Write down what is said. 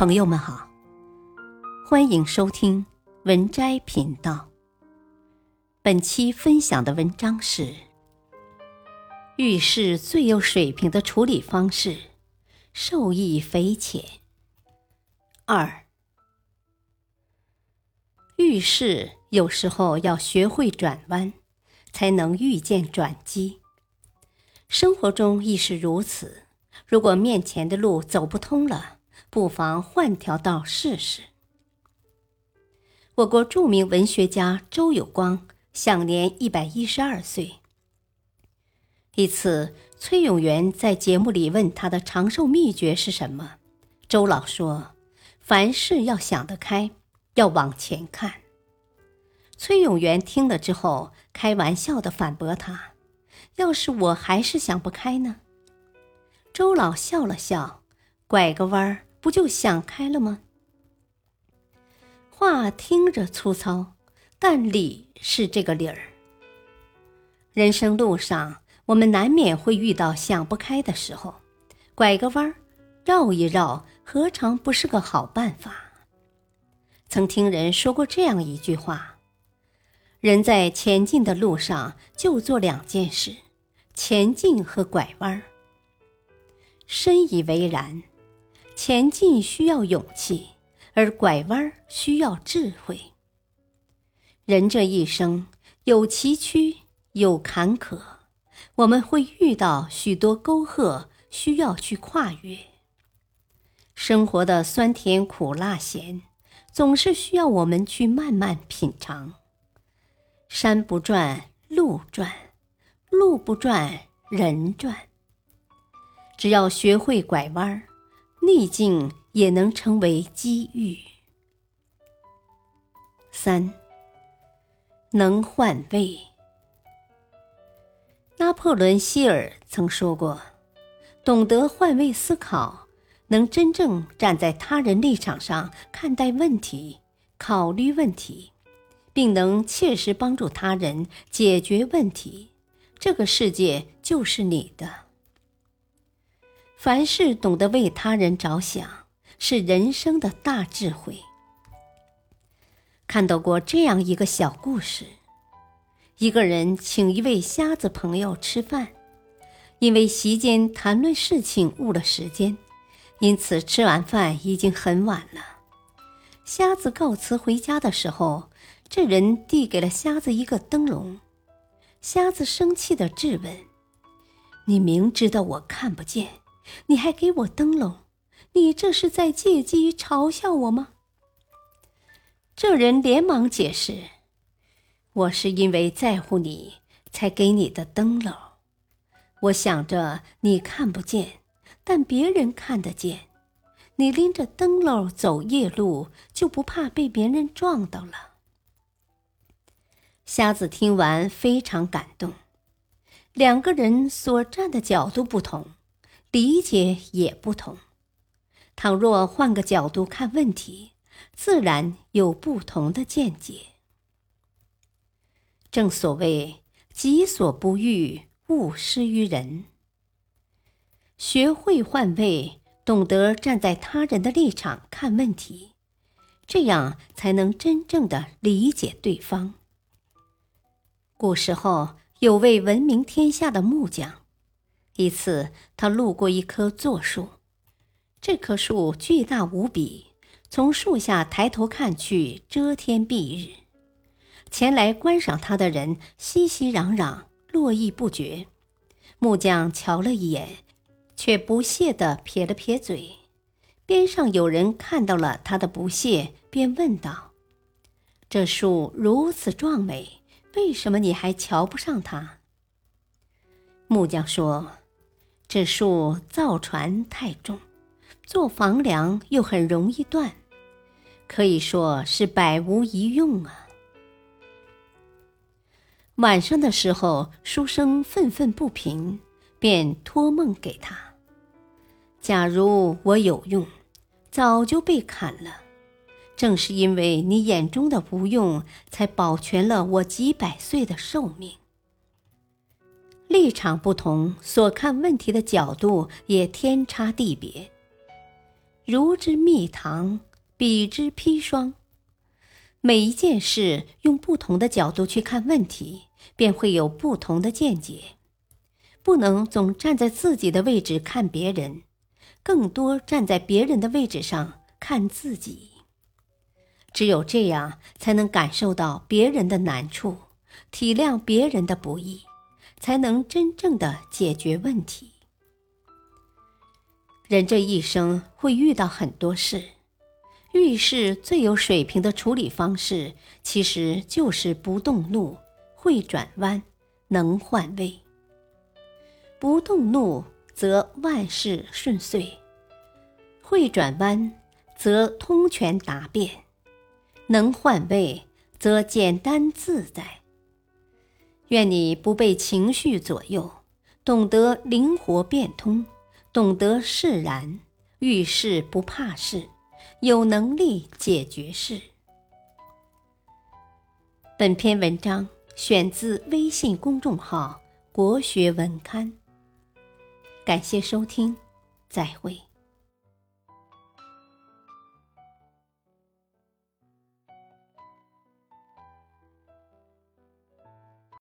朋友们好，欢迎收听文摘频道。本期分享的文章是：遇事最有水平的处理方式，受益匪浅。二，遇事有时候要学会转弯，才能遇见转机。生活中亦是如此。如果面前的路走不通了，不妨换条道试试。我国著名文学家周有光享年一百一十二岁。一次，崔永元在节目里问他的长寿秘诀是什么，周老说：“凡事要想得开，要往前看。”崔永元听了之后，开玩笑的反驳他：“要是我还是想不开呢？”周老笑了笑，拐个弯儿，不就想开了吗？话听着粗糙，但理是这个理儿。人生路上，我们难免会遇到想不开的时候，拐个弯儿，绕一绕，何尝不是个好办法？曾听人说过这样一句话：人在前进的路上，就做两件事：前进和拐弯儿。深以为然，前进需要勇气，而拐弯需要智慧。人这一生有崎岖，有坎坷，我们会遇到许多沟壑，需要去跨越。生活的酸甜苦辣咸，总是需要我们去慢慢品尝。山不转路转，路不转人转。只要学会拐弯儿，逆境也能成为机遇。三，能换位。拿破仑·希尔曾说过：“懂得换位思考，能真正站在他人立场上看待问题、考虑问题，并能切实帮助他人解决问题，这个世界就是你的。”凡事懂得为他人着想，是人生的大智慧。看到过这样一个小故事：一个人请一位瞎子朋友吃饭，因为席间谈论事情误了时间，因此吃完饭已经很晚了。瞎子告辞回家的时候，这人递给了瞎子一个灯笼。瞎子生气地质问：“你明知道我看不见。”你还给我灯笼，你这是在借机嘲笑我吗？这人连忙解释：“我是因为在乎你才给你的灯笼。我想着你看不见，但别人看得见。你拎着灯笼走夜路，就不怕被别人撞到了？”瞎子听完非常感动。两个人所站的角度不同。理解也不同，倘若换个角度看问题，自然有不同的见解。正所谓“己所不欲，勿施于人”。学会换位，懂得站在他人的立场看问题，这样才能真正的理解对方。古时候有位闻名天下的木匠。一次，他路过一棵座树，这棵树巨大无比，从树下抬头看去，遮天蔽日。前来观赏它的人熙熙攘攘，络绎不绝。木匠瞧了一眼，却不屑地撇了撇嘴。边上有人看到了他的不屑，便问道：“这树如此壮美，为什么你还瞧不上它？”木匠说。这树造船太重，做房梁又很容易断，可以说是百无一用啊。晚上的时候，书生愤愤不平，便托梦给他：“假如我有用，早就被砍了。正是因为你眼中的无用，才保全了我几百岁的寿命。”立场不同，所看问题的角度也天差地别。如之蜜糖，彼之砒霜。每一件事用不同的角度去看问题，便会有不同的见解。不能总站在自己的位置看别人，更多站在别人的位置上看自己。只有这样，才能感受到别人的难处，体谅别人的不易，才能真正的解决问题。人这一生会遇到很多事，遇事最有水平的处理方式，其实就是不动怒，会转弯，能换位。不动怒，则万事顺遂；会转弯，则通权达变；能换位，则简单自在。愿你不被情绪左右，懂得灵活变通。懂得释然，遇事不怕事，有能力解决事。本篇文章选自微信公众号“国学文刊”，感谢收听，再会。